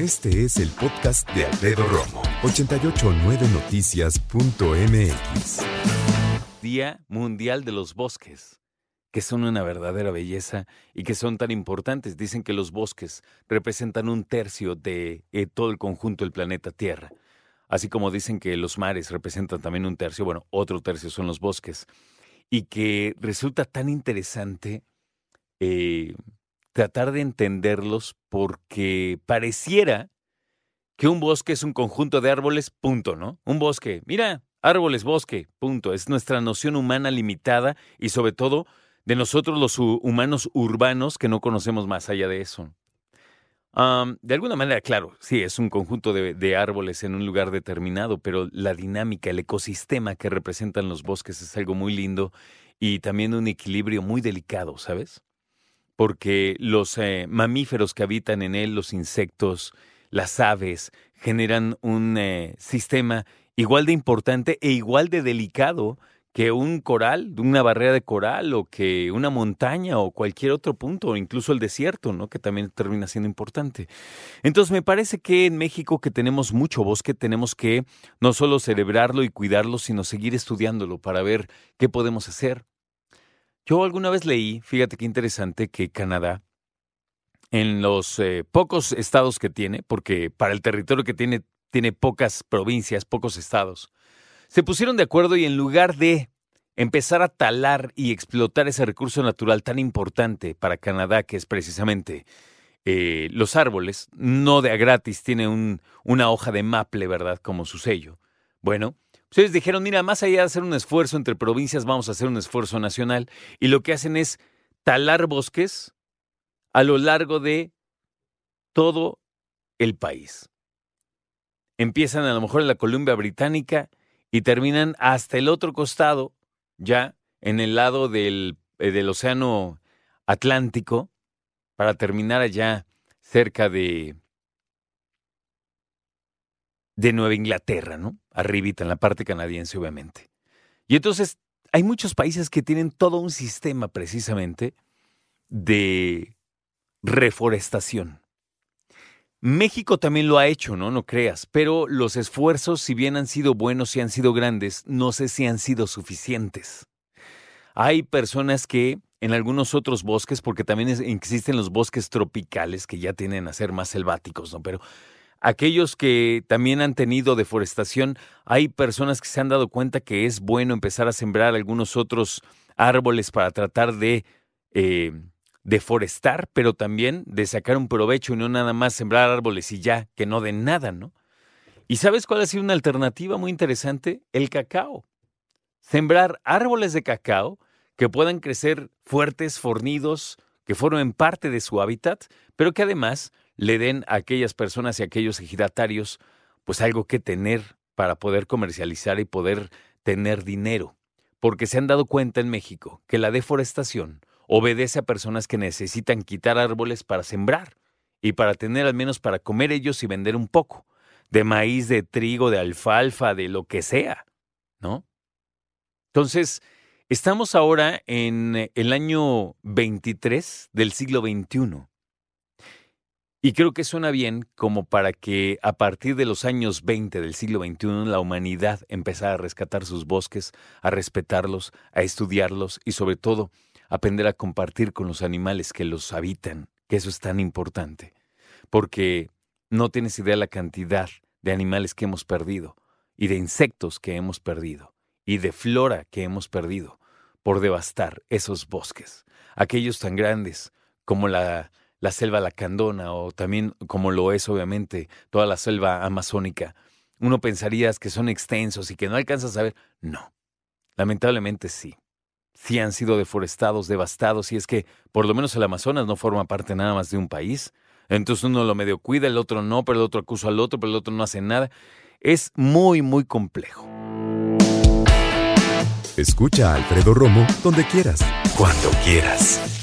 Este es el podcast de Alfredo Romo, 889noticias.mx. Día Mundial de los Bosques, que son una verdadera belleza y que son tan importantes. Dicen que los bosques representan un tercio de eh, todo el conjunto del planeta Tierra. Así como dicen que los mares representan también un tercio, bueno, otro tercio son los bosques. Y que resulta tan interesante eh, tratar de entenderlos porque pareciera que un bosque es un conjunto de árboles, punto, ¿no? Un bosque, mira, árboles, bosque, punto. Es nuestra noción humana limitada y sobre todo de nosotros los humanos urbanos que no conocemos más allá de eso. de alguna manera, claro, sí, es un conjunto de, de, árboles en un lugar determinado, pero la dinámica, el ecosistema que representan los bosques es algo muy lindo y también un equilibrio muy delicado, ¿sabes? Porque los eh, mamíferos que habitan en él, los insectos, las aves, generan un eh, sistema igual de importante e igual de delicado que un coral, una barrera de coral o que una montaña o cualquier otro punto, o incluso el desierto, ¿no? que también termina siendo importante. Entonces me parece que en México que tenemos mucho bosque, tenemos que no solo celebrarlo y cuidarlo, sino seguir estudiándolo para ver qué podemos hacer. Yo alguna vez leí, fíjate qué interesante, que Canadá, en los eh, pocos estados que tiene, porque para el territorio que tiene, tiene pocas provincias, pocos estados, se pusieron de acuerdo y en lugar de empezar a talar y explotar ese recurso natural tan importante para Canadá, que es precisamente eh, los árboles, no de a gratis, tiene un, una hoja de maple, ¿verdad? Como su sello. Bueno, Ustedes dijeron, mira, más allá de hacer un esfuerzo entre provincias, vamos a hacer un esfuerzo nacional. Y lo que hacen es talar bosques a lo largo de todo el país. Empiezan a lo mejor en la Columbia Británica y terminan hasta el otro costado, ya en el lado del, eh, del Océano Atlántico, para terminar allá cerca de, de Nueva Inglaterra, ¿no? Arribita, en la parte canadiense, obviamente. Y entonces hay muchos países que tienen todo un sistema precisamente de reforestación. México también lo ha hecho, ¿no? No creas, pero los esfuerzos, si bien han sido buenos y han sido grandes, no sé si han sido suficientes. Hay personas que en algunos otros bosques, porque también existen los bosques tropicales que ya tienen a ser más selváticos, ¿no? Pero aquellos que también han tenido deforestación, hay personas que se han dado cuenta que es bueno empezar a sembrar algunos otros árboles para tratar de eh, deforestar, pero también de sacar un provecho y no nada más sembrar árboles y ya, que no den nada, ¿no? ¿Y sabes cuál ha sido una alternativa muy interesante? El cacao. Sembrar árboles de cacao que puedan crecer fuertes, fornidos, que formen parte de su hábitat, pero que además le den a aquellas personas y a aquellos ejidatarios pues algo que tener para poder comercializar y poder tener dinero. Porque se han dado cuenta en México que la deforestación obedece a personas que necesitan quitar árboles para sembrar y para tener al menos para comer ellos y vender un poco, de maíz, de trigo, de alfalfa, de lo que sea, ¿no? Entonces, estamos ahora en el año 23 del siglo XXI y creo que suena bien como para que a partir de los años 20 del siglo XXI la humanidad empezara a rescatar sus bosques, a respetarlos, a estudiarlos y sobre todo aprender a compartir con los animales que los habitan, que eso es tan importante. Porque no tienes idea la cantidad de animales que hemos perdido y de insectos que hemos perdido y de flora que hemos perdido por devastar esos bosques, aquellos tan grandes como la la selva lacandona o también como lo es obviamente toda la selva amazónica, uno pensaría que son extensos y que no alcanzas a ver. No, lamentablemente sí. Sí han sido deforestados, devastados, y es que por lo menos el Amazonas no forma parte nada más de un país. Entonces uno lo medio cuida, el otro no, pero el otro acusa al otro, pero el otro no hace nada. Es muy, muy complejo. Escucha a Alfredo Romo donde quieras. Cuando quieras.